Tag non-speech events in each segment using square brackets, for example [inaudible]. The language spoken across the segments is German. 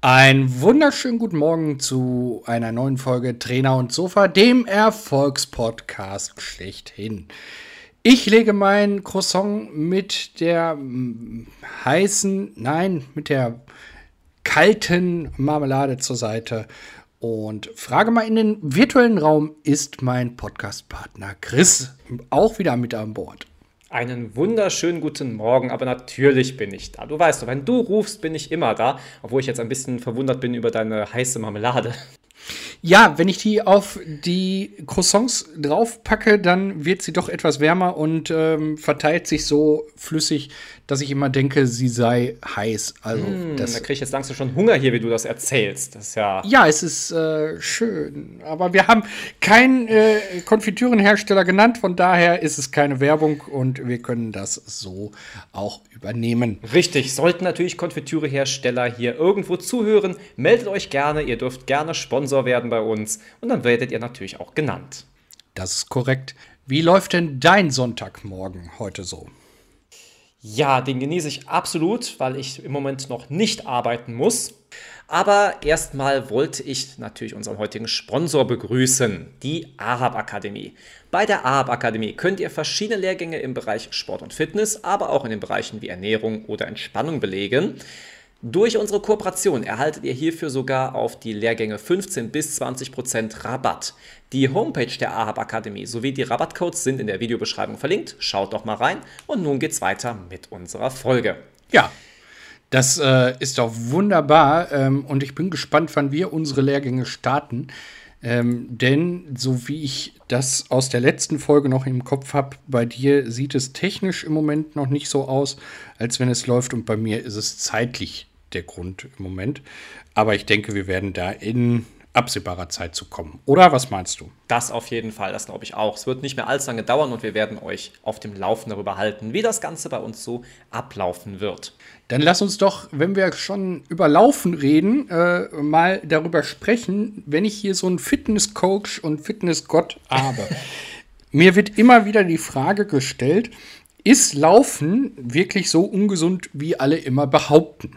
Ein wunderschönen guten Morgen zu einer neuen Folge Trainer und Sofa, dem Erfolgspodcast schlechthin. Ich lege mein Croissant mit der heißen, nein, mit der kalten Marmelade zur Seite und frage mal in den virtuellen Raum, ist mein Podcastpartner Chris auch wieder mit an Bord? Einen wunderschönen guten Morgen, aber natürlich bin ich da. Du weißt doch, wenn du rufst, bin ich immer da, obwohl ich jetzt ein bisschen verwundert bin über deine heiße Marmelade. Ja, wenn ich die auf die Croissants draufpacke, dann wird sie doch etwas wärmer und ähm, verteilt sich so flüssig, dass ich immer denke, sie sei heiß. Also mm, das, da kriege ich jetzt langsam schon Hunger hier, wie du das erzählst. Das ja. Ja, es ist äh, schön. Aber wir haben keinen äh, Konfitürenhersteller genannt, von daher ist es keine Werbung und wir können das so auch übernehmen. Richtig, sollten natürlich Konfitürehersteller hier irgendwo zuhören, meldet euch gerne. Ihr dürft gerne Sponsor werden bei uns und dann werdet ihr natürlich auch genannt. Das ist korrekt. Wie läuft denn dein Sonntagmorgen heute so? Ja, den genieße ich absolut, weil ich im Moment noch nicht arbeiten muss. Aber erstmal wollte ich natürlich unseren heutigen Sponsor begrüßen, die Ahab Akademie. Bei der Ahab Akademie könnt ihr verschiedene Lehrgänge im Bereich Sport und Fitness, aber auch in den Bereichen wie Ernährung oder Entspannung belegen. Durch unsere Kooperation erhaltet ihr hierfür sogar auf die Lehrgänge 15 bis 20 Prozent Rabatt. Die Homepage der Ahab Akademie sowie die Rabattcodes sind in der Videobeschreibung verlinkt. Schaut doch mal rein und nun geht's weiter mit unserer Folge. Ja, das äh, ist doch wunderbar ähm, und ich bin gespannt, wann wir unsere Lehrgänge starten. Ähm, denn so wie ich das aus der letzten Folge noch im Kopf habe, bei dir sieht es technisch im Moment noch nicht so aus, als wenn es läuft und bei mir ist es zeitlich der Grund im Moment. Aber ich denke, wir werden da in absehbarer Zeit zu kommen. Oder was meinst du? Das auf jeden Fall, das glaube ich auch. Es wird nicht mehr allzu lange dauern und wir werden euch auf dem Laufen darüber halten, wie das Ganze bei uns so ablaufen wird. Dann lass uns doch, wenn wir schon über Laufen reden, äh, mal darüber sprechen, wenn ich hier so einen Fitnesscoach und Fitnessgott habe. [laughs] Mir wird immer wieder die Frage gestellt, ist Laufen wirklich so ungesund, wie alle immer behaupten?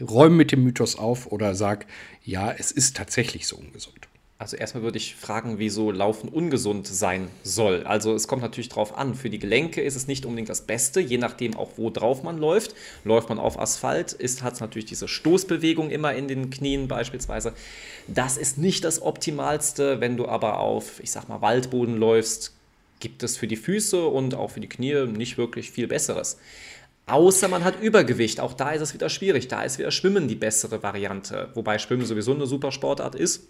Räum mit dem Mythos auf oder sag, ja, es ist tatsächlich so ungesund. Also erstmal würde ich fragen, wieso Laufen ungesund sein soll. Also es kommt natürlich darauf an. Für die Gelenke ist es nicht unbedingt das Beste, je nachdem auch wo drauf man läuft. Läuft man auf Asphalt, hat es natürlich diese Stoßbewegung immer in den Knien beispielsweise. Das ist nicht das Optimalste. Wenn du aber auf, ich sag mal, Waldboden läufst, gibt es für die Füße und auch für die Knie nicht wirklich viel Besseres. Außer man hat Übergewicht. Auch da ist es wieder schwierig. Da ist wieder Schwimmen die bessere Variante. Wobei Schwimmen sowieso eine super Sportart ist.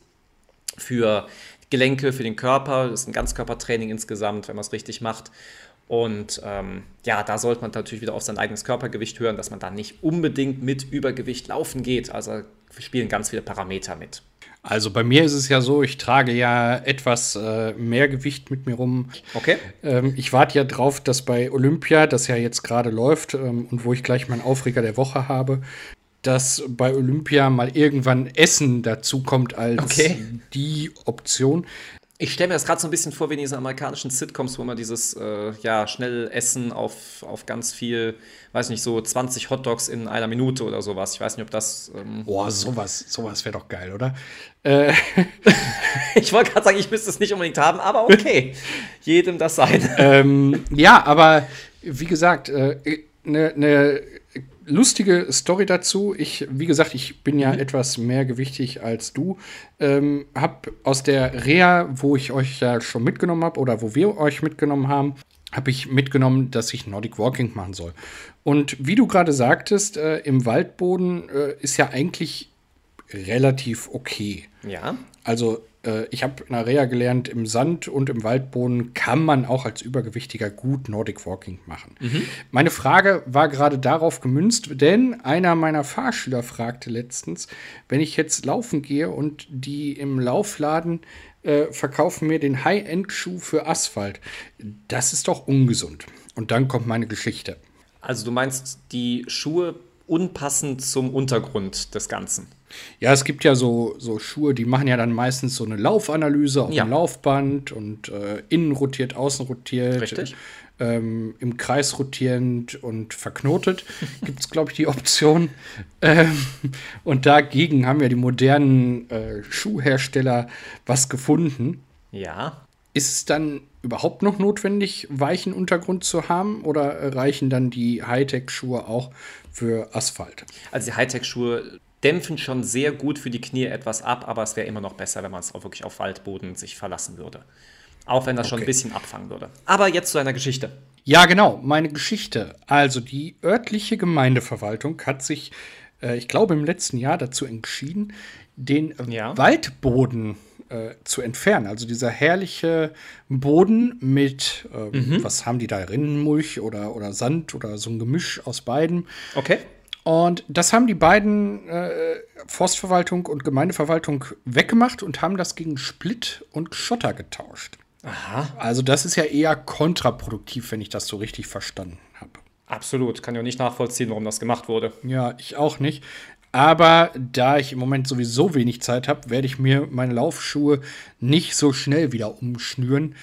Für Gelenke, für den Körper. Das ist ein Ganzkörpertraining insgesamt, wenn man es richtig macht. Und ähm, ja, da sollte man natürlich wieder auf sein eigenes Körpergewicht hören, dass man da nicht unbedingt mit Übergewicht laufen geht. Also spielen ganz viele Parameter mit. Also bei mir ist es ja so, ich trage ja etwas äh, mehr Gewicht mit mir rum. Okay. Ähm, ich warte ja drauf, dass bei Olympia, das ja jetzt gerade läuft ähm, und wo ich gleich meinen Aufreger der Woche habe, dass bei Olympia mal irgendwann Essen dazu kommt als okay. die Option. Ich stelle mir das gerade so ein bisschen vor wie in diesen amerikanischen Sitcoms, wo man dieses äh, ja, schnell Essen auf, auf ganz viel, weiß nicht, so 20 Hotdogs in einer Minute oder sowas. Ich weiß nicht, ob das. Ähm Boah, sowas, sowas wäre doch geil, oder? Äh. [laughs] ich wollte gerade sagen, ich müsste es nicht unbedingt haben, aber okay. Jedem das sein. Ähm, ja, aber wie gesagt, eine äh, ne, ne lustige Story dazu. Ich, wie gesagt, ich bin ja mhm. etwas mehr gewichtig als du. Ähm, hab aus der Reha, wo ich euch ja schon mitgenommen habe oder wo wir euch mitgenommen haben, habe ich mitgenommen, dass ich Nordic Walking machen soll. Und wie du gerade sagtest, äh, im Waldboden äh, ist ja eigentlich relativ okay. Ja. Also äh, ich habe in der Reha gelernt, im Sand und im Waldboden kann man auch als Übergewichtiger gut Nordic Walking machen. Mhm. Meine Frage war gerade darauf gemünzt, denn einer meiner Fahrschüler fragte letztens, wenn ich jetzt laufen gehe und die im Laufladen äh, verkaufen mir den High-End-Schuh für Asphalt, das ist doch ungesund. Und dann kommt meine Geschichte. Also du meinst, die Schuhe unpassend zum Untergrund des Ganzen. Ja, es gibt ja so, so Schuhe, die machen ja dann meistens so eine Laufanalyse auf Ja. dem Laufband und äh, innen rotiert, außen rotiert. Richtig. Ähm, Im Kreis rotierend und verknotet [laughs] gibt es, glaube ich, die Option. Ähm, und dagegen haben ja die modernen äh, Schuhhersteller was gefunden. Ja. Ist es dann überhaupt noch notwendig, weichen Untergrund zu haben oder reichen dann die Hightech-Schuhe auch für Asphalt? Also die Hightech-Schuhe dämpfen schon sehr gut für die Knie etwas ab, aber es wäre immer noch besser, wenn man es auch wirklich auf Waldboden sich verlassen würde. Auch wenn das schon ein Okay. bisschen abfangen würde. Aber jetzt zu einer Geschichte. Ja, genau, meine Geschichte. Also die örtliche Gemeindeverwaltung hat sich, äh, ich glaube, im letzten Jahr dazu entschieden, den äh, Ja. Waldboden äh, zu entfernen. Also dieser herrliche Boden mit, ähm, was haben die da, Rinnenmulch oder, oder Sand oder so ein Gemisch aus beiden. Okay. Und das haben die beiden äh, Forstverwaltung und Gemeindeverwaltung weggemacht und haben das gegen Split und Schotter getauscht. Aha. Also das ist ja eher kontraproduktiv, wenn ich das so richtig verstanden habe. Absolut. Kann ja nicht nachvollziehen, warum das gemacht wurde. Ja, ich auch nicht. Aber da ich im Moment sowieso wenig Zeit habe, werde ich mir meine Laufschuhe nicht so schnell wieder umschnüren.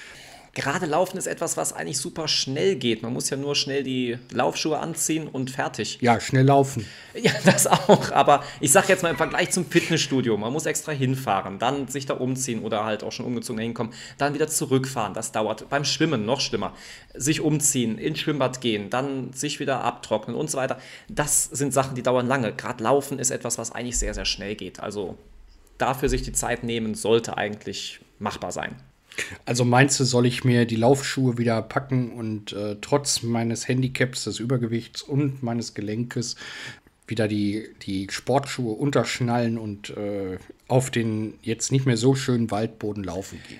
Gerade Laufen ist etwas, was eigentlich super schnell geht. Man muss ja nur schnell die Laufschuhe anziehen und fertig. Ja, schnell laufen. Ja, [laughs] das auch. Aber ich sage jetzt mal im Vergleich zum Fitnessstudio, man muss extra hinfahren, dann sich da umziehen oder halt auch schon umgezogen hinkommen, dann wieder zurückfahren. Das dauert. Beim Schwimmen noch schlimmer. Sich umziehen, ins Schwimmbad gehen, dann sich wieder abtrocknen und so weiter. Das sind Sachen, die dauern lange. Gerade Laufen ist etwas, was eigentlich sehr, sehr schnell geht. Also dafür sich die Zeit nehmen, sollte eigentlich machbar sein. Also meinst du, soll ich mir die Laufschuhe wieder packen und äh, trotz meines Handicaps, des Übergewichts und meines Gelenkes wieder die, die Sportschuhe unterschnallen und äh, auf den jetzt nicht mehr so schönen Waldboden laufen gehen?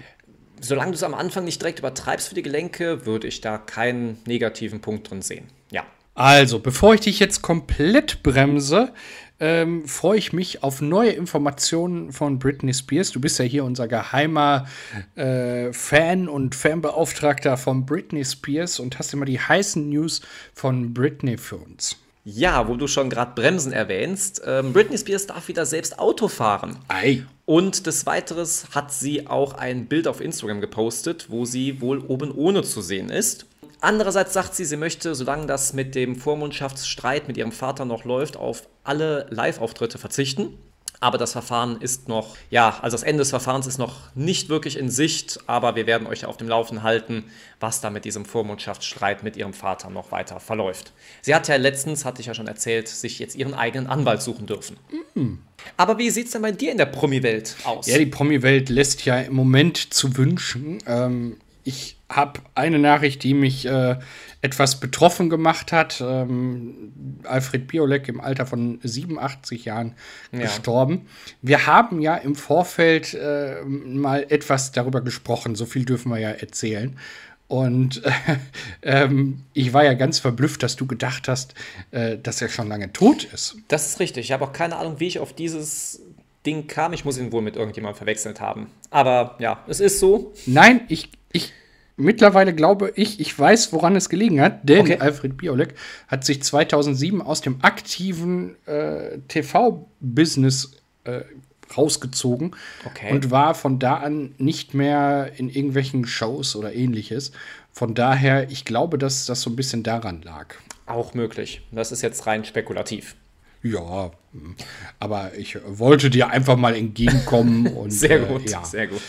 Solange du es am Anfang nicht direkt übertreibst für die Gelenke, würde ich da keinen negativen Punkt drin sehen. Ja. Also, bevor ich dich jetzt komplett bremse, ähm, freue ich mich auf neue Informationen von Britney Spears. Du bist ja hier unser geheimer äh, Fan und Fanbeauftragter von Britney Spears und hast immer die heißen News von Britney für uns. Ja, wo du schon gerade Bremsen erwähnst, ähm, Britney Spears darf wieder selbst Auto fahren. Ei. Und des Weiteren hat sie auch ein Bild auf Instagram gepostet, wo sie wohl oben ohne zu sehen ist. Andererseits sagt sie, sie möchte, solange das mit dem Vormundschaftsstreit mit ihrem Vater noch läuft, auf alle Live-Auftritte verzichten. Aber das Verfahren ist noch, ja, also das Ende des Verfahrens ist noch nicht wirklich in Sicht, aber wir werden euch auf dem Laufen halten, was da mit diesem Vormundschaftsstreit mit ihrem Vater noch weiter verläuft. Sie hat ja letztens, hatte ich ja schon erzählt, sich jetzt ihren eigenen Anwalt suchen dürfen. Aber wie sieht es denn bei dir in der Promi-Welt aus? Ja, die Promi-Welt lässt ja im Moment zu wünschen. Ähm, ich habe eine Nachricht, die mich äh, etwas betroffen gemacht hat. Ähm, Alfred Biolek im Alter von 87 Jahren Ja. gestorben. Wir haben ja im Vorfeld äh, mal etwas darüber gesprochen. So viel dürfen wir ja erzählen. Und [laughs] ähm, ich war ja ganz verblüfft, dass du gedacht hast, äh, dass er schon lange tot ist. Das ist richtig. Ich habe auch keine Ahnung, wie ich auf dieses Ding kam. Ich muss ihn wohl mit irgendjemandem verwechselt haben. Aber ja, es ist so. Nein, ich, ich mittlerweile glaube ich, ich weiß, woran es gelegen hat, denn Okay. Alfred Biolek hat sich 2007 aus dem aktiven äh, TV-Business äh, rausgezogen Okay. und war von da an nicht mehr in irgendwelchen Shows oder ähnliches. Von daher, ich glaube, dass das so ein bisschen daran lag. Auch möglich. Das ist jetzt rein spekulativ. Ja. Aber ich wollte dir einfach mal entgegenkommen [laughs] und Sehr äh, gut, ja. sehr gut.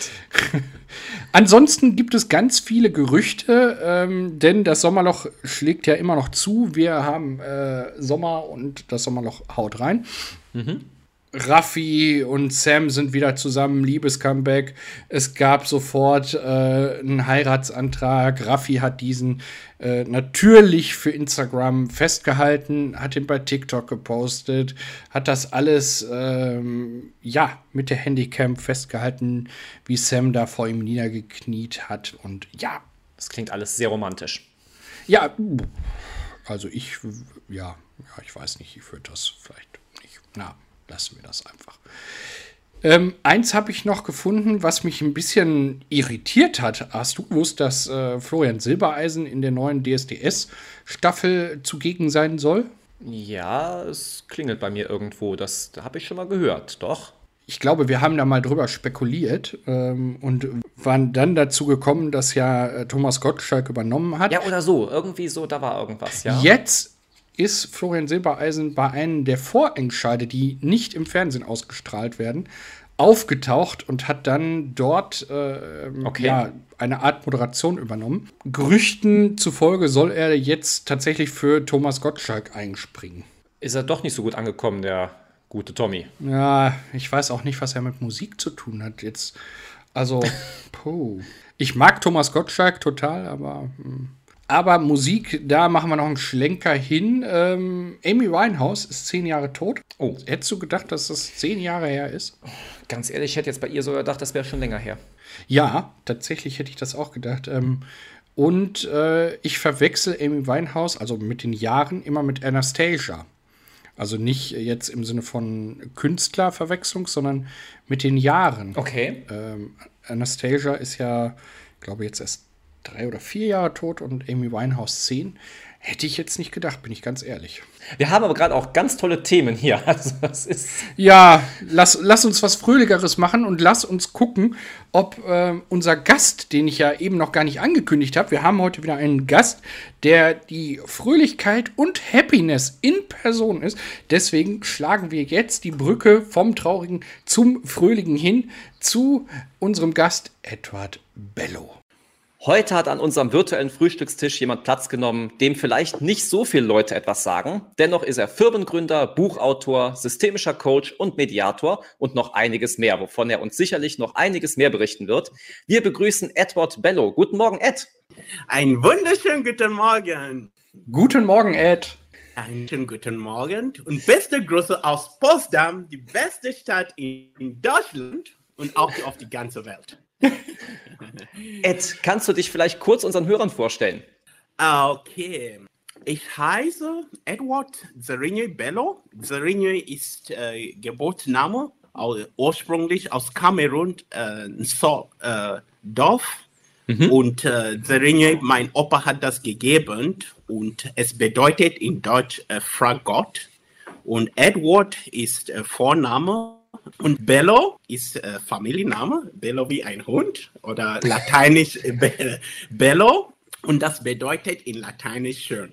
[laughs] Ansonsten gibt es ganz viele Gerüchte, ähm, denn das Sommerloch schlägt ja immer noch zu. Wir haben äh, Sommer und das Sommerloch haut rein. Raffi und Sam sind wieder zusammen, Liebescomeback. Es gab sofort äh, einen Heiratsantrag. Raffi hat diesen äh, natürlich für Instagram festgehalten, hat ihn bei TikTok gepostet, hat das alles ähm, ja mit der Handycam festgehalten, wie Sam da vor ihm niedergekniet hat. Und ja, Das klingt alles sehr romantisch. ja, also ich, ja, ja, ich weiß nicht, ich würde das vielleicht nicht. Na, lassen wir das einfach. Ähm, eins habe ich noch gefunden, was mich ein bisschen irritiert hat. Hast du gewusst, dass äh, Florian Silbereisen in der neuen DSDS-Staffel zugegen sein soll? Ja, es klingelt bei mir irgendwo. Das habe ich schon mal gehört, doch. Ich glaube, wir haben da mal drüber spekuliert ähm, und waren dann dazu gekommen, dass ja äh, Thomas Gottschalk übernommen hat. Ja, oder so. Irgendwie so, da war irgendwas, ja. Jetzt ist Florian Silbereisen bei einem der Vorentscheide, die nicht im Fernsehen ausgestrahlt werden, aufgetaucht und hat dann dort äh, okay. ja, eine Art Moderation übernommen. Gerüchten zufolge soll er jetzt tatsächlich für Thomas Gottschalk einspringen. Ist er doch nicht so gut angekommen, der gute Tommy? Ja, ich weiß auch nicht, was er mit Musik zu tun hat. Jetzt, also, [laughs] puh. Ich mag Thomas Gottschalk total, aber. Hm. Aber Musik, da machen wir noch einen Schlenker hin. Ähm, Amy Winehouse ist zehn Jahre tot. Oh, hättest du gedacht, dass das zehn Jahre her ist? Ganz ehrlich, ich hätte jetzt bei ihr sogar gedacht, das wäre schon länger her. Ja, tatsächlich hätte ich das auch gedacht. Ähm, und äh, ich verwechsel Amy Winehouse, also mit den Jahren, immer mit Anastasia. Also nicht jetzt im Sinne von Künstlerverwechslung, sondern mit den Jahren. Okay. Ähm, Anastasia ist ja, glaube ich, jetzt erst drei oder vier Jahre tot und Amy Winehouse zehn. Hätte ich jetzt nicht gedacht, bin ich ganz ehrlich. Wir haben aber gerade auch ganz tolle Themen hier. [laughs] Also das ist ja, lass, lass uns was Fröhlicheres machen und lass uns gucken, ob äh, unser Gast, den ich ja eben noch gar nicht angekündigt habe, wir haben heute wieder einen Gast, der die Fröhlichkeit und Happiness in Person ist. Deswegen schlagen wir jetzt die Brücke vom Traurigen zum Fröhlichen hin zu unserem Gast Edward Bello. Heute hat an unserem virtuellen Frühstückstisch jemand Platz genommen, dem vielleicht nicht so viele Leute etwas sagen. Dennoch ist er Firmengründer, Buchautor, systemischer Coach und Mediator und noch einiges mehr, wovon er uns sicherlich noch einiges mehr berichten wird. Wir begrüßen Edward Bello. Guten Morgen, Ed. Einen wunderschönen guten Morgen. Guten Morgen, Ed. Einen schönen guten Morgen und beste Grüße aus Potsdam, die beste Stadt in Deutschland und auch auf die ganze Welt. [laughs] [laughs] Ed, kannst du dich vielleicht kurz unseren Hörern vorstellen? Okay. Ich heiße Edward Zerinje Bello. Zerinje ist äh, Geburtsname, also ursprünglich aus Kamerun, äh, so, äh, Dorf. Mhm. Und äh, Zerinje, mein Opa hat das gegeben und es bedeutet in Deutsch äh, Frag Gott. Und Edward ist äh, Vorname und Bello ist äh, Familienname, Bello wie ein Hund oder lateinisch Be Bello. Und das bedeutet in Lateinisch schön.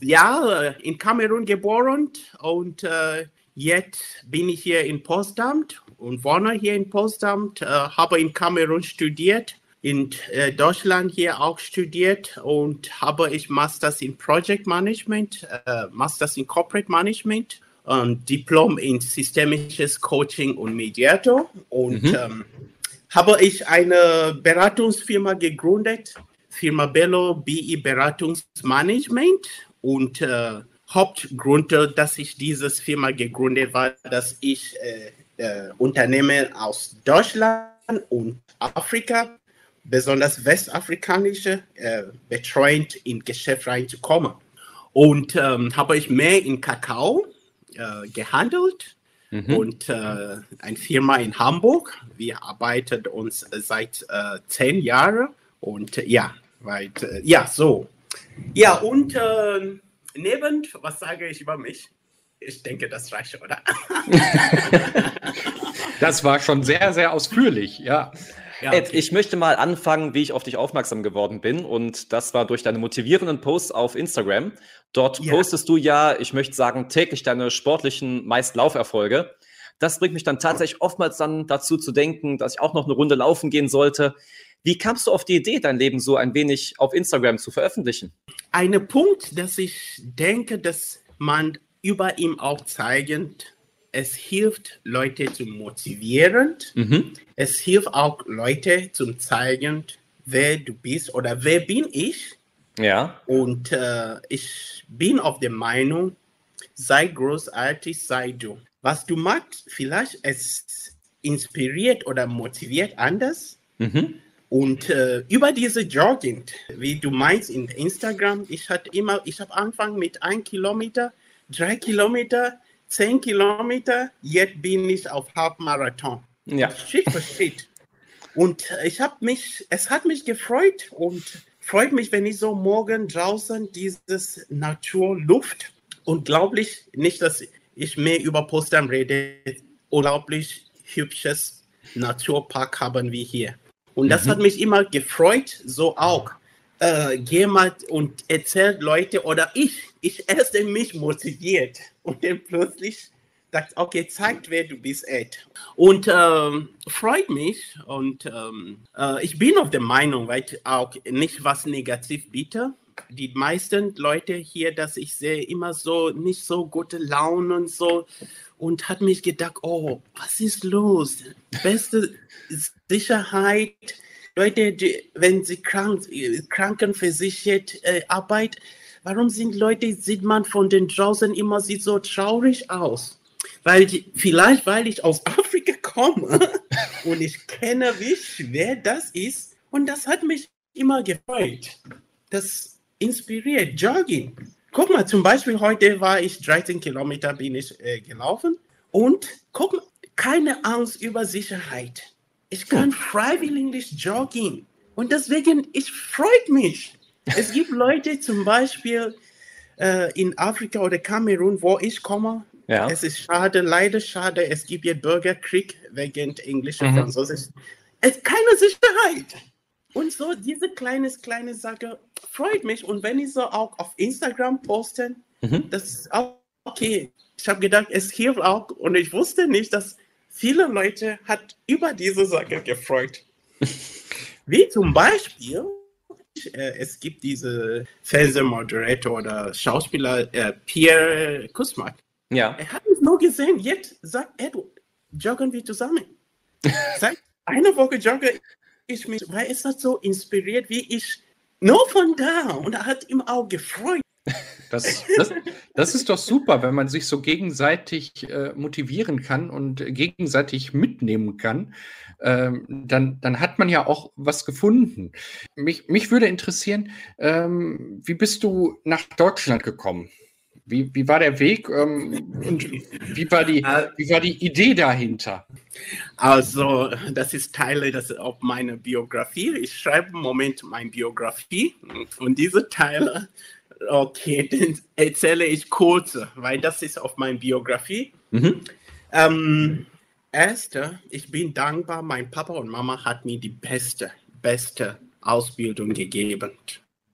Ja, äh, in Kamerun geboren und äh, jetzt bin ich hier in Potsdam und wohne hier in Potsdam, äh, habe in Kamerun studiert, in äh, Deutschland hier auch studiert und habe ich Masters in Project Management, äh, Masters in Corporate Management ähm, Diplom in systemisches Coaching und Mediator und mhm. ähm, habe ich eine Beratungsfirma gegründet, Firma Bello BI Beratungsmanagement und äh, Hauptgrund, dass ich diese Firma gegründet war, dass ich äh, äh, Unternehmen aus Deutschland und Afrika, besonders westafrikanische, äh, betreut in Geschäft reinzukommen. Und ähm, habe ich mehr in Kakao äh, gehandelt mhm. und äh, eine Firma in Hamburg. Wir arbeiten uns seit äh, zehn Jahren und äh, ja, weit, äh, ja, so. Ja, und neben, was sage ich über mich? Ich denke, das reicht, oder? [laughs] das war schon sehr, sehr ausführlich, ja. Ja, okay. Ed, ich möchte mal anfangen, wie ich auf dich aufmerksam geworden bin. Und das war durch deine motivierenden Posts auf Instagram. Dort ja. postest du ja, ich möchte sagen, täglich deine sportlichen, meist Lauferfolge. Das bringt mich dann tatsächlich oftmals dann dazu zu denken, dass ich auch noch eine Runde laufen gehen sollte. Wie kamst du auf die Idee, dein Leben so ein wenig auf Instagram zu veröffentlichen? Ein Punkt, dass ich denke, dass man über ihm auch zeigend es hilft, Leute zu motivieren. Mhm. Es hilft auch Leute zu zeigen, wer du bist oder wer bin ich. Ja. Und äh, ich bin auf der Meinung, sei großartig, sei du. Was du machst, vielleicht es inspiriert oder motiviert anders. Mhm. Und äh, über diese Jogging, wie du meinst in Instagram, ich hatte immer, ich habe angefangen mit ein Kilometer, drei Kilometer, 10 Kilometer, jetzt bin ich auf Halbmarathon. Ja. Schritt für Schritt. Und ich habe mich, es hat mich gefreut und freut mich, wenn ich so morgen draußen dieses Naturluft unglaublich, nicht, dass ich mehr über Potsdam rede, unglaublich hübsches Naturpark haben wir hier. Und das mhm. hat mich immer gefreut, so auch. Äh, jemand und erzählt Leute oder ich, ich erst mich motiviert und dann plötzlich sagt, okay, zeigt, wer du bist, Ed. Und ähm, freut mich und ähm, äh, ich bin auf der Meinung, weil auch nicht was negativ biete. Die meisten Leute hier, dass ich sehe, immer so nicht so gute Laune und so und hat mich gedacht, oh, was ist los? Beste Sicherheit. Leute, die, wenn sie krank, krankenversichert äh, arbeiten, warum sind Leute, sieht man von den draußen immer sieht so traurig aus? Weil vielleicht, weil ich aus Afrika komme [laughs] und ich kenne, wie schwer das ist. Und das hat mich immer gefreut. Das inspiriert. Jogging. Guck mal, zum Beispiel heute war ich 13 Kilometer bin ich äh, gelaufen und guck mal, keine Angst über Sicherheit. Ich kann freiwillig joggen und deswegen, ich freut mich. Es gibt [laughs] Leute zum Beispiel äh, in Afrika oder Kamerun, wo ich komme. Ja. Es ist schade, leider schade, es gibt hier Bürgerkrieg wegen Englisch und mhm. Französisch. Es ist keine Sicherheit. Und so diese kleine, kleine Sache freut mich. Und wenn ich so auch auf Instagram poste, mhm. das ist auch okay. Ich habe gedacht, es hilft auch. Und ich wusste nicht, dass viele Leute hat über diese Sache gefreut. Wie zum Beispiel, äh, es gibt diese Fernsehmoderator oder Schauspieler äh, Pierre Kusmak. Ja. Er hat mich nur gesehen. Jetzt sagt Edward, joggen wir zusammen. [laughs] Seit einer Woche jogge ich mich, weil es hat so inspiriert, wie ich nur von da. Und er hat ihm auch gefreut. [laughs] Das, das, das, ist doch super, wenn man sich so gegenseitig äh, motivieren kann und gegenseitig mitnehmen kann. Ähm, dann, dann hat man ja auch was gefunden. Mich, mich würde interessieren, ähm, wie bist du nach Deutschland gekommen? Wie, wie war der Weg ähm, und wie war, die, wie war die Idee dahinter? Also, das ist Teile das auf meiner Biografie. Ich schreibe im Moment meine Biografie und diese Teile, okay, [laughs] den erzähle ich kurz, weil das ist auf meiner Biografie. Mhm. Ähm, erste, ich bin dankbar, mein Papa und Mama hat mir die beste, beste Ausbildung gegeben.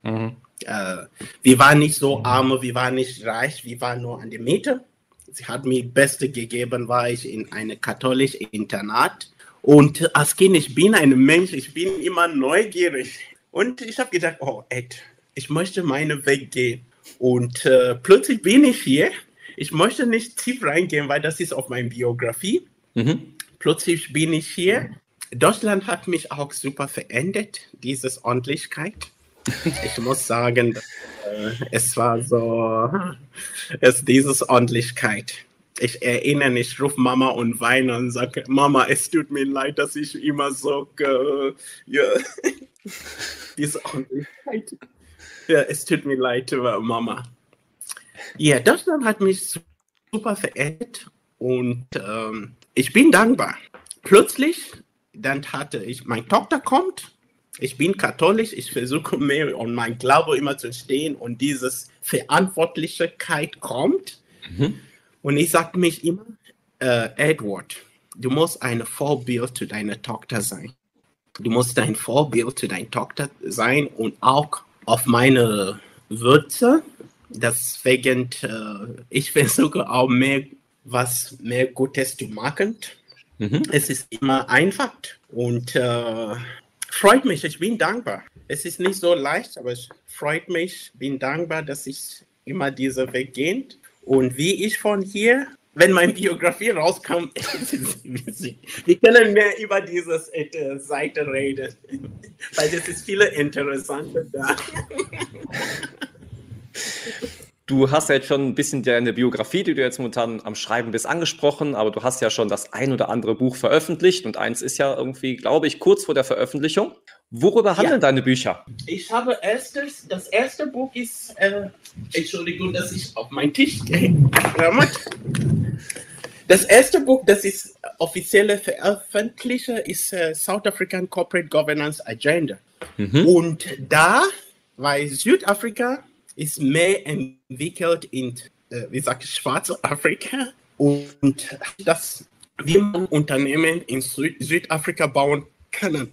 Mhm. Äh, wir waren nicht so arm, wir waren nicht reich, wir waren nur an der Mitte. Sie hat mir das Beste gegeben, war ich in einem katholischen Internat. Und als Kind, ich bin ein Mensch, ich bin immer neugierig. Und ich habe gedacht, oh Ed, ich möchte meinen Weg gehen. Und äh, plötzlich bin ich hier. Ich möchte nicht tief reingehen, weil das ist auf meiner Biografie. Mhm. Plötzlich bin ich hier. Deutschland hat mich auch super verändert, diese Ordentlichkeit. Ich muss sagen, äh, es war so, [laughs] es dieses Ordentlichkeit. Ich erinnere mich, ich rufe Mama und weine und sage, Mama, es tut mir leid, dass ich immer so, äh, ja, [laughs] diese Ordentlichkeit. Ja, es tut mir leid, Mama. Ja, Deutschland hat mich super verehrt und ähm, ich bin dankbar. Plötzlich, dann hatte ich, meine Tochter kommt ich bin katholisch, ich versuche mehr und mein Glaube immer zu stehen und dieses Verantwortlichkeit kommt. Mhm. Und ich sage mich immer, äh, Edward, du musst ein Vorbild zu deiner Tochter sein. Du musst ein Vorbild zu deiner Tochter sein und auch auf meine Würze. Deswegen, äh, ich versuche auch mehr, was mehr Gutes zu machen. Mhm. Es ist immer einfach und äh, freut mich, ich bin dankbar. Es ist nicht so leicht, aber es freut mich, bin dankbar, dass ich immer diesen Weg gehe. Und wie ich von hier, wenn meine Biografie rauskommt, [laughs] wir können mehr über diese äh, Seite reden, [laughs] weil es ist viele interessante da. Du hast ja jetzt schon ein bisschen deine Biografie, die du jetzt momentan am Schreiben bist, angesprochen, aber du hast ja schon das ein oder andere Buch veröffentlicht und eins ist ja irgendwie, glaube ich, kurz vor der Veröffentlichung. Worüber handeln ja. deine Bücher? Ich habe erstes, das erste Buch ist, äh, Entschuldigung, dass ich auf meinen Tisch gehe. Das erste Buch, das ist offizielle veröffentlichte, ist äh, South African Corporate Governance Agenda. Mhm. Und da, weil Südafrika ist mehr entwickelt in äh, wie sage ich, schwarze Afrika und das, wie man Unternehmen in Süd Südafrika bauen kann.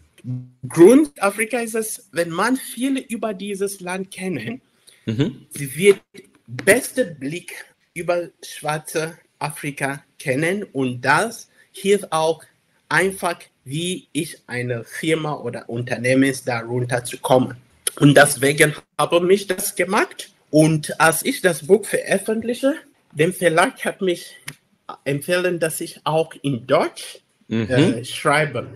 Grund Afrika ist es, wenn man viele über dieses Land kennen, mhm. sie wird beste Blick über schwarze Afrika kennen und das hilft auch einfach, wie ich eine Firma oder Unternehmen darunter zu kommen. Und deswegen habe ich das gemacht. Und als ich das Buch veröffentliche, dem Verlag hat mich empfehlen, dass ich auch in Deutsch mhm. äh, schreibe.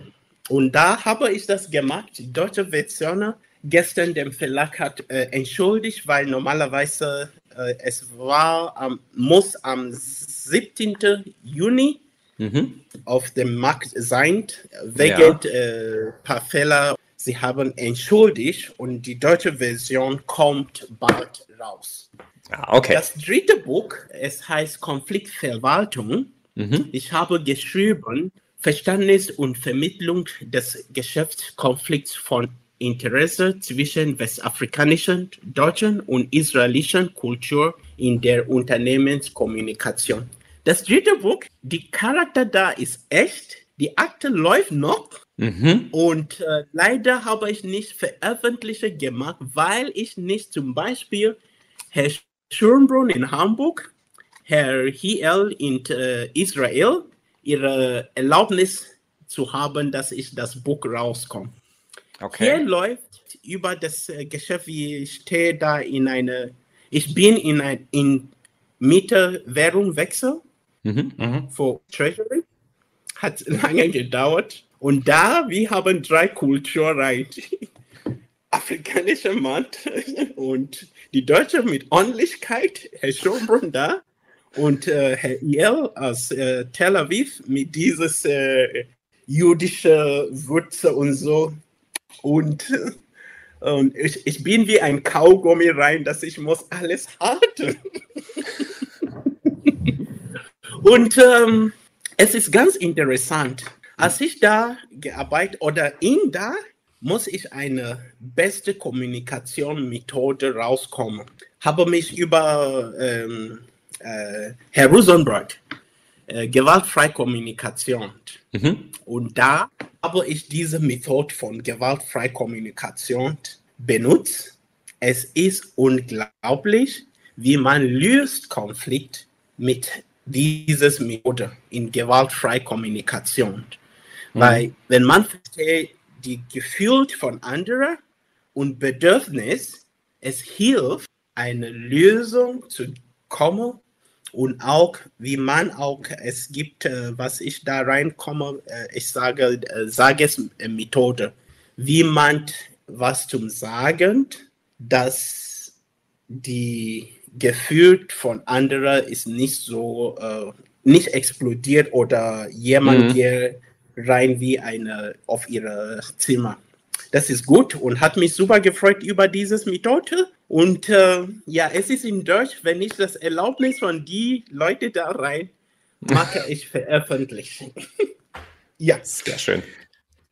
Und da habe ich das gemacht, die deutsche Version. Gestern dem Verlag hat äh, entschuldigt, weil normalerweise äh, es war, ähm, muss am 17. Juni mhm. auf dem Markt sein, wegen ja. äh, paar Fehler. Sie haben entschuldigt und die deutsche Version kommt bald raus. Ah, okay. Das dritte Buch, es heißt Konfliktverwaltung. Mhm. Ich habe geschrieben, Verständnis und Vermittlung des Geschäftskonflikts von Interesse zwischen westafrikanischen, deutschen und israelischen Kultur in der Unternehmenskommunikation. Das dritte Buch, die Charakter da ist echt, die Akte läuft noch mhm. und äh, leider habe ich nicht veröffentlicht gemacht, weil ich nicht zum Beispiel Herr Schönbrunn in Hamburg, Herr Hiel in äh, Israel ihre Erlaubnis zu haben, dass ich das Buch rauskomme. Okay. Hier läuft über das äh, Geschäft, wie ich stehe da in eine, ich bin in ein in Mitte Währungwechsel mhm, mhm. für Treasury. Hat lange [laughs] gedauert. Und da, wir haben drei Kulturen. [laughs] Afrikanischer Mann und die Deutsche mit Ordentlichkeit, Herr Schönbrunn da, und äh, Herr Iel aus äh, Tel Aviv mit dieses äh, jüdische Wurzel und so. Und, und ich, ich bin wie ein Kaugummi rein, dass ich muss alles halten. [laughs] und ähm, es ist ganz interessant. Als ich da gearbeitet oder in da, muss ich eine beste Kommunikationsmethode rauskommen. Habe mich über ähm, äh, Herr Rosenberg, äh, gewaltfreie Kommunikation. Mhm. Und da habe ich diese Methode von gewaltfreier Kommunikation benutzt. Es ist unglaublich, wie man löst Konflikt mit dieser Methode in gewaltfreier Kommunikation. Mhm. Weil wenn man versteht die Gefühle von anderen und Bedürfnis, es hilft, eine Lösung zu kommen und auch wie man auch es gibt, äh, was ich da reinkomme, äh, ich sage, äh, sage es Methode, wie man was zum Sagen, dass die Gefühl von anderen ist nicht so äh, nicht explodiert oder jemand mhm. geht rein wie eine auf ihre Zimmer. Das ist gut und hat mich super gefreut über dieses Methode. Und äh, ja, es ist in Deutsch, wenn ich das Erlaubnis von die Leute da rein mache, [laughs] ich veröffentlichen. ja. Sehr schön.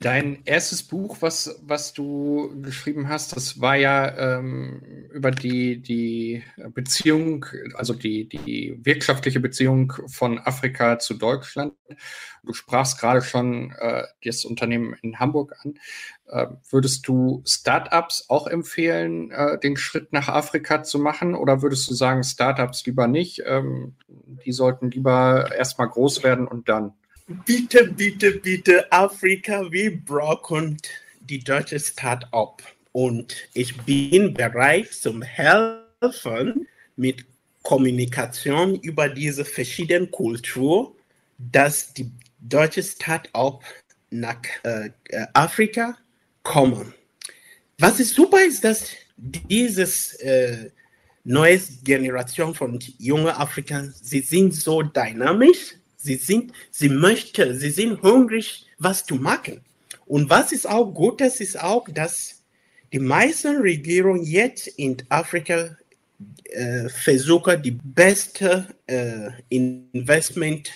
Dein erstes Buch, was, was du geschrieben hast, das war ja ähm, über die, die Beziehung, also die, die wirtschaftliche Beziehung von Afrika zu Deutschland. Du sprachst gerade schon äh, das Unternehmen in Hamburg an. Äh, würdest du Startups auch empfehlen, äh, den Schritt nach Afrika zu machen? Oder würdest du sagen, Startups lieber nicht? Ähm, die sollten lieber erstmal groß werden und dann? Bitte, bitte, bitte, Afrika, wir brauchen die deutsche Start-up. Und ich bin bereit zum Helfen mit Kommunikation über diese verschiedenen Kulturen, dass die deutsche Start-up nach äh, Afrika kommen. Was ist super ist, dass dieses äh, neue Generation von jungen Afrikanern, sie sind so dynamisch, Sie sind, sie möchten, sie sind hungrig, was zu machen. Und was ist auch gut, das ist auch, dass die meisten Regierungen jetzt in Afrika äh, versuchen, die beste äh, Investment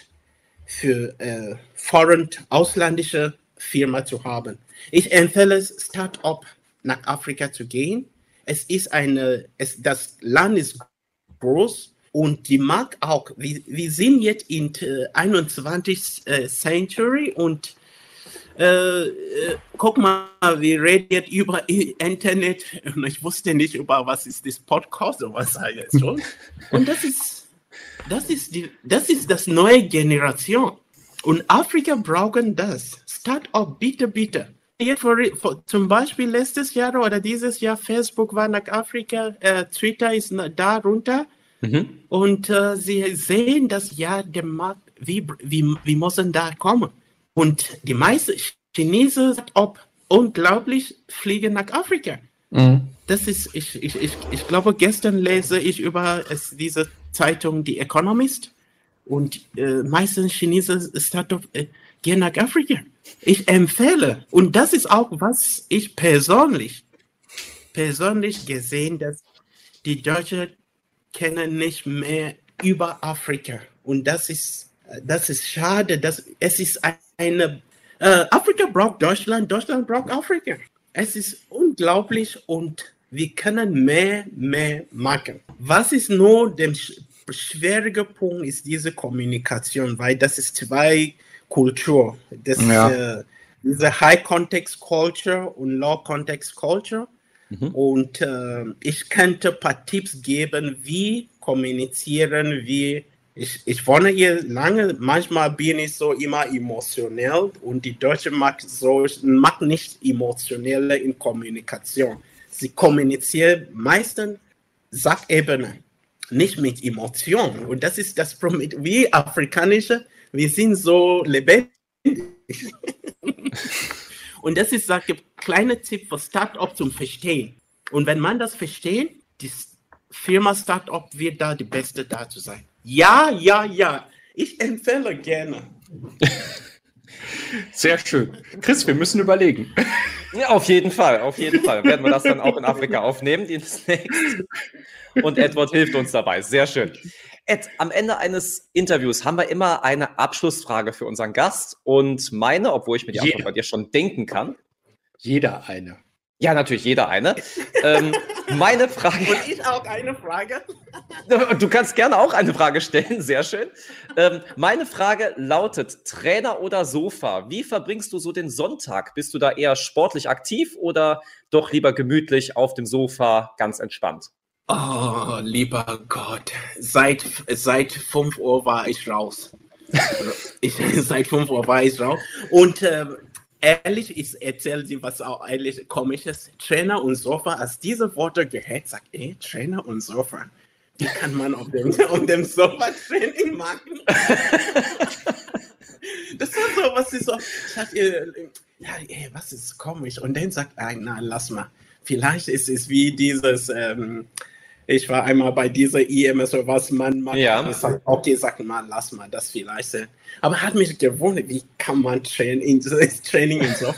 für äh, foreign, ausländische Firma zu haben. Ich empfehle Start-up nach Afrika zu gehen. Es ist eine, es, das Land ist groß Und die mag auch, wir, wir sind jetzt in äh, 21. Äh, Century und äh, äh, guck mal, wir reden jetzt über Internet und [laughs] ich wusste nicht über was ist das Podcast oder was jetzt schon. [laughs] Und das ist, das ist die, das ist das neue Generation. Und Afrika brauchen das. Start-up, bitte, bitte. Jetzt für, für, zum Beispiel letztes Jahr oder dieses Jahr Facebook war nach Afrika, äh, Twitter ist da runter. Mhm. Und äh, sie sehen das ja, der Markt, wie, wie, wie müssen da kommen. Und die meisten Chinesen, ob unglaublich, fliegen nach Afrika. Mhm. Das ist, ich, ich, ich, ich glaube, gestern lese ich über es, diese Zeitung, die Economist. Und äh, meistens Chinesen Startup äh, gehen nach Afrika. Ich empfehle, und das ist auch, was ich persönlich, persönlich gesehen, dass die Deutschen kennen nicht mehr über Afrika. Und das ist, das ist schade. dass es ist eine, äh, Afrika braucht Deutschland, Deutschland braucht Afrika. Es ist unglaublich und wir können mehr, mehr machen. Was ist nur der schwierige Punkt, ist diese Kommunikation, weil das ist zwei Kultur. Das ja. äh, diese High Context Culture und Low Context Culture. Mhm. Und äh, ich könnte ein paar Tipps geben, wie kommunizieren, wie ich, ich wohne hier lange, manchmal bin ich so immer emotionell und die Deutsche mag so mag nicht emotionelle in Kommunikation. Sie kommunizieren meistens Sachebene, nicht mit Emotionen. Und das ist das Problem. Wie afrikanische wir sind so lebendig. [laughs] Und das ist, sage kleine Tipp für Startup zum Verstehen. Und wenn man das versteht, die Firma Startup wird da die beste da zu sein. Ja, ja, ja. Ich empfehle gerne. [laughs] Sehr schön. Chris, wir müssen überlegen. Ja, auf jeden Fall, auf jeden Fall. Werden wir das dann auch in Afrika aufnehmen, die Und Edward hilft uns dabei. Sehr schön. Ed, am Ende eines Interviews haben wir immer eine Abschlussfrage für unseren Gast. Und meine, obwohl ich mir die Antwort bei dir schon denken kann. Jeder eine. Ja, natürlich, jeder eine. ähm, meine Frage. Und ich auch eine Frage. [laughs] du kannst gerne auch eine Frage stellen, sehr schön. Ähm, meine Frage lautet: Trainer oder Sofa? Wie verbringst du so den Sonntag? Bist du da eher sportlich aktiv oder doch lieber gemütlich auf dem Sofa, ganz entspannt? Oh, lieber Gott. Seit, seit 5 Uhr war ich raus. ich, [laughs] seit 5 Uhr war ich raus. Und äh, ehrlich, ich erzähle dir was auch eigentlich komisches. Trainer und Sofa, als diese Worte gehört, sagt, ey, Trainer und Sofa. Die kann man auf dem, [laughs] auf dem Sofa-Training machen. [laughs] das war so, was ist so. Ich dachte, ja, ey, was ist komisch? Und dann sagt einer, lass mal. Vielleicht ist es wie dieses, ähm, ich war einmal bei dieser IMS oder was man macht. Ja. Ich sag, okay, sag mal, lass mal das vielleicht. Aber hat mich gewundert, wie kann man Training, [laughs] Training und so.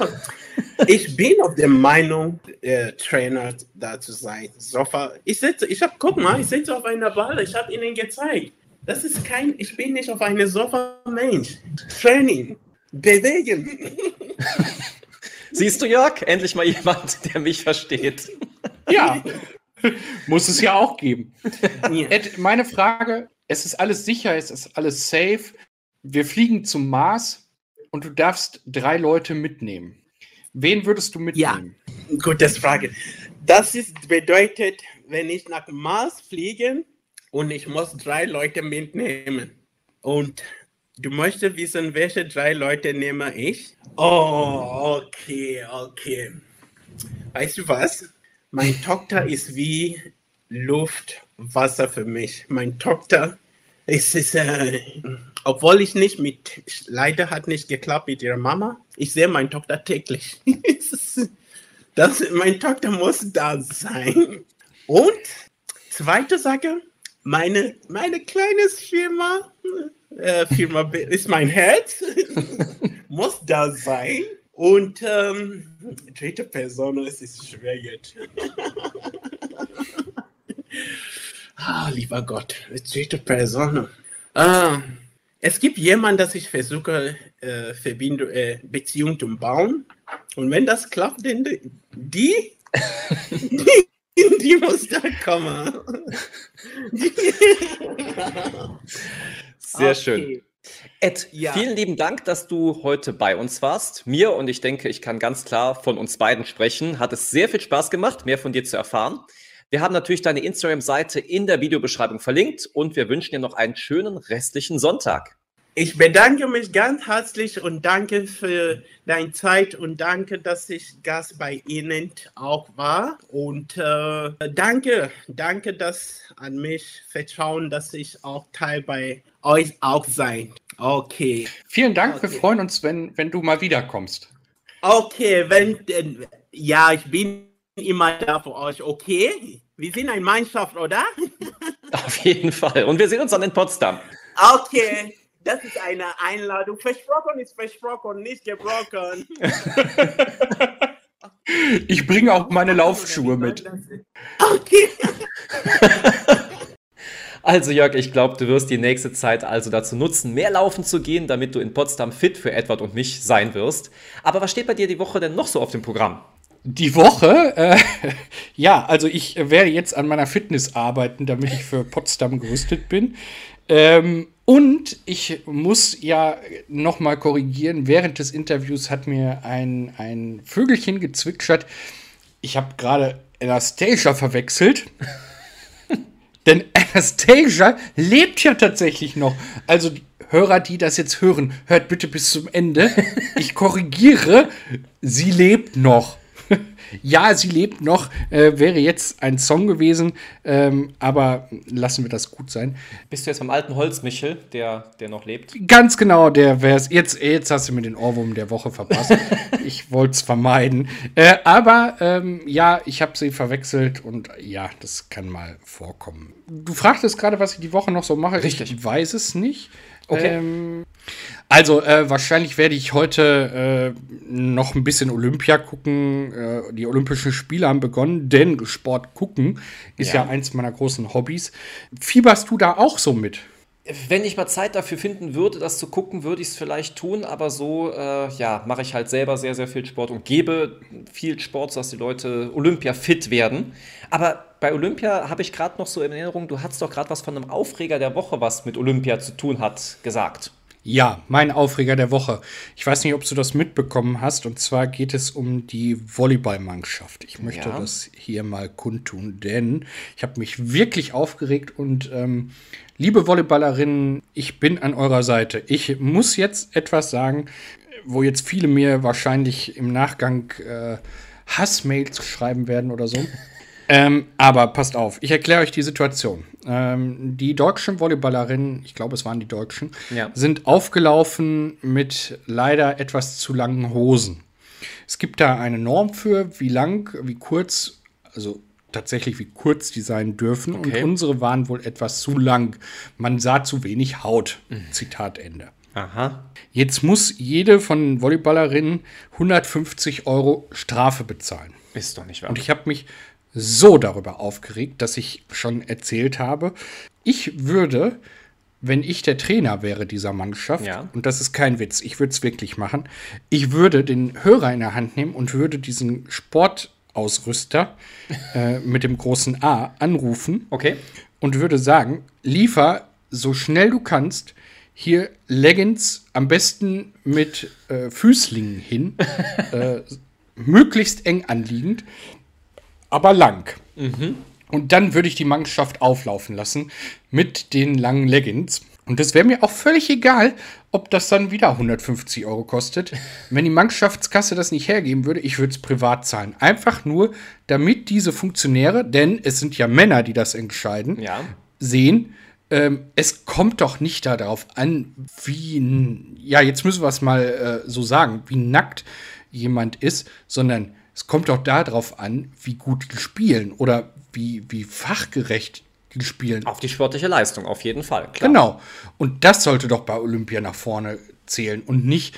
ich bin auf der Meinung, äh, Trainer da zu sein. Sofa. Ich sitze, ich habe, guck mal, ich sitze auf einer Ball, ich habe Ihnen gezeigt. Das ist kein, ich bin nicht auf einer Sofa-Mensch. Training, bewegen. [laughs] Siehst du, Jörg, endlich mal jemand, der mich versteht. Ja. [laughs] [laughs] Muss es ja auch geben. [laughs] Ed, meine Frage: Es ist alles sicher, es ist alles safe. Wir fliegen zum Mars und du darfst drei Leute mitnehmen. Wen würdest du mitnehmen? Ja, gute Frage. Das ist, bedeutet, wenn ich nach Mars fliege und ich muss drei Leute mitnehmen. Und du möchtest wissen, welche drei Leute nehme ich? Oh, okay, okay. Weißt du was? Mein Tochter ist wie Luft, Wasser für mich. Mein Tochter ist, ist äh, obwohl ich nicht mit, leider hat nicht geklappt mit ihrer Mama. Ich sehe meine Tochter täglich. [laughs] das, meine Tochter muss da sein. Und zweite Sache, meine, meine kleine Firma, äh, Firma ist mein Herz, [laughs] muss da sein. Und ähm, dritte Person, es ist schwer jetzt. [laughs] ah, lieber Gott, dritte Person. Ah, es gibt jemanden, das ich versuche, äh, Verbindung, äh, Beziehung zu bauen. Und wenn das klappt, dann die, die, Die muss da kommen. [laughs] Sehr Okay. schön. Ed, Ja. vielen lieben Dank, dass du heute bei uns warst. Mir und ich denke, ich kann ganz klar von uns beiden sprechen. Hat es sehr viel Spaß gemacht, mehr von dir zu erfahren. Wir haben natürlich deine Instagram-Seite in der Videobeschreibung verlinkt und wir wünschen dir noch einen schönen restlichen Sonntag. Ich bedanke mich ganz herzlich und danke für deine Zeit und danke, dass ich Gast bei Ihnen auch war. Und äh, danke, danke, dass an mich vertrauen, dass ich auch Teil bei euch auch sein. Okay. Vielen Dank, wir Okay. freuen uns, wenn, wenn du mal wiederkommst. Okay, wenn denn- ja, ich bin immer da für euch. Okay, wir sind eine Mannschaft, oder? Auf jeden Fall. Und wir sehen uns dann in Potsdam. Okay, das ist eine Einladung. Versprochen ist versprochen, nicht gebrochen. [laughs] Ich bringe auch meine Laufschuhe mit. Okay. [laughs] Also Jörg, ich glaube, du wirst die nächste Zeit also dazu nutzen, mehr laufen zu gehen, damit du in Potsdam fit für Edward und mich sein wirst. Aber was steht bei dir die Woche denn noch so auf dem Programm? Die Woche, äh, [laughs] ja, also ich werde jetzt an meiner Fitness arbeiten, damit ich für Potsdam gerüstet bin. Ähm, und ich muss ja noch mal korrigieren, während des Interviews hat mir ein, ein Vögelchen gezwitschert. Ich habe gerade Anastasia verwechselt. [laughs] Denn Anastasia lebt ja tatsächlich noch. Also Hörer, die das jetzt hören, hört bitte bis zum Ende. Ich korrigiere, sie lebt noch. Ja, sie lebt noch, äh, wäre jetzt ein Song gewesen, ähm, aber lassen wir das gut sein. Bist du jetzt beim alten Holzmichel, der, der noch lebt? Ganz genau, der wär's. Jetzt, jetzt hast du mir den Ohrwurm der Woche verpasst. [laughs] ich wollte es vermeiden. Äh, aber ähm, ja, ich habe sie verwechselt und ja, das kann mal vorkommen. Du fragtest gerade, was ich die Woche noch so mache. Richtig. Ich weiß es nicht. Okay. Ähm, also äh, wahrscheinlich werde ich heute äh, noch ein bisschen Olympia gucken. Äh, die Olympischen Spiele haben begonnen, denn Sport gucken ist ja, Ja. eins meiner großen Hobbys. Fieberst du da auch so mit? Wenn ich mal Zeit dafür finden würde, das zu gucken, würde ich es vielleicht tun, aber so, äh, ja, mache ich halt selber sehr, sehr viel Sport und gebe viel Sport, sodass die Leute Olympia fit werden. Aber bei Olympia habe ich gerade noch so in Erinnerung, du hast doch gerade was von einem Aufreger der Woche, was mit Olympia zu tun hat, gesagt. Ja, mein Aufreger der Woche. Ich weiß nicht, ob du das mitbekommen hast. Und zwar geht es um die Volleyballmannschaft. Ich möchte Ja. das hier mal kundtun, denn ich habe mich wirklich aufgeregt. Und ähm, liebe Volleyballerinnen, ich bin an eurer Seite. Ich muss jetzt etwas sagen, wo jetzt viele mir wahrscheinlich im Nachgang äh, Hassmails schreiben werden oder so. Ähm, aber passt auf, ich erkläre euch die Situation. Ähm, die deutschen Volleyballerinnen, ich glaube, es waren die Deutschen, Ja. sind aufgelaufen mit leider etwas zu langen Hosen. Es gibt da eine Norm für, wie lang, wie kurz, also tatsächlich wie kurz die sein dürfen. Okay. Und unsere waren wohl etwas zu lang. Man sah zu wenig Haut. Zitat Ende. Aha. Jetzt muss jede von den Volleyballerinnen 150 Euro Strafe bezahlen. Ist doch nicht wahr. Und ich habe mich so darüber aufgeregt, dass ich schon erzählt habe, ich würde, wenn ich der Trainer wäre dieser Mannschaft, Ja. und das ist kein Witz, ich würde es wirklich machen, ich würde den Hörer in der Hand nehmen und würde diesen Sportausrüster äh, [laughs] mit dem großen A anrufen okay. und würde sagen, liefer so schnell du kannst hier Leggings am besten mit äh, Füßlingen hin, [laughs] äh, möglichst eng anliegend, aber lang. Und dann würde ich die Mannschaft auflaufen lassen mit den langen Leggings. Und es wäre mir auch völlig egal, ob das dann wieder 150 Euro kostet. Wenn die Mannschaftskasse das nicht hergeben würde, ich würde es privat zahlen. Einfach nur, damit diese Funktionäre, denn es sind ja Männer, die das entscheiden, Ja. sehen, ähm, es kommt doch nicht darauf an, wie, ja, jetzt müssen wir es mal äh, so sagen, wie nackt jemand ist, sondern es kommt doch darauf an, wie gut die spielen oder wie, wie fachgerecht die spielen. Auf die sportliche Leistung, auf jeden Fall. Klar. Genau. Und das sollte doch bei Olympia nach vorne zählen und nicht,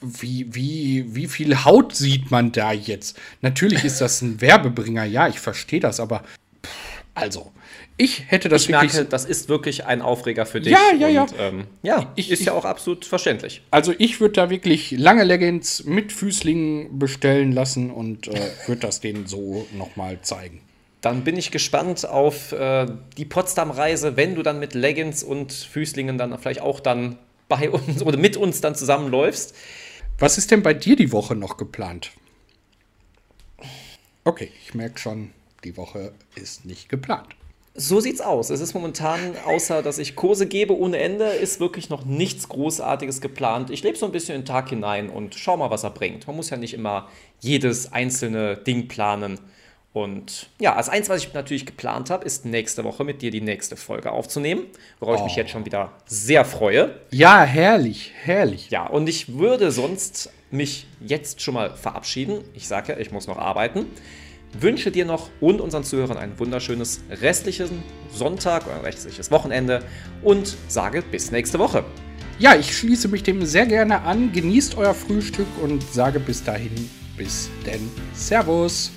wie, wie, wie viel Haut sieht man da jetzt? Natürlich ist das ein Werbebringer, ja, ich verstehe das, aber pff, also, ich hätte das Ich merke, das ist wirklich ein Aufreger für dich. Ja, ja, ja. Und, ähm, ja, Ich- ist ich- ja auch absolut verständlich. Also ich würde da wirklich lange Leggings mit Füßlingen bestellen lassen und äh, würde das denen so noch mal zeigen. Dann bin ich gespannt auf äh, die Potsdam-Reise, wenn du dann mit Leggings und Füßlingen dann vielleicht auch dann bei uns oder mit uns dann zusammenläufst. Was ist denn bei dir die Woche noch geplant? Okay, ich merke schon, die Woche ist nicht geplant. So sieht's aus. Es ist momentan, außer dass ich Kurse gebe ohne Ende, ist wirklich noch nichts Großartiges geplant. Ich lebe so ein bisschen in den Tag hinein und schau mal, was er bringt. Man muss ja nicht immer jedes einzelne Ding planen. Und ja, als eins, was ich natürlich geplant habe, ist nächste Woche mit dir die nächste Folge aufzunehmen, worauf ich mich jetzt schon wieder sehr freue. Ja, herrlich, herrlich. Ja, und ich würde sonst mich jetzt schon mal verabschieden. Ich sage ja, ich muss noch arbeiten. Wünsche dir noch und unseren Zuhörern ein wunderschönes restliches Sonntag oder restliches Wochenende und sage bis nächste Woche. Ja, ich schließe mich dem sehr gerne an. Genießt euer Frühstück und sage bis dahin, bis denn. Servus.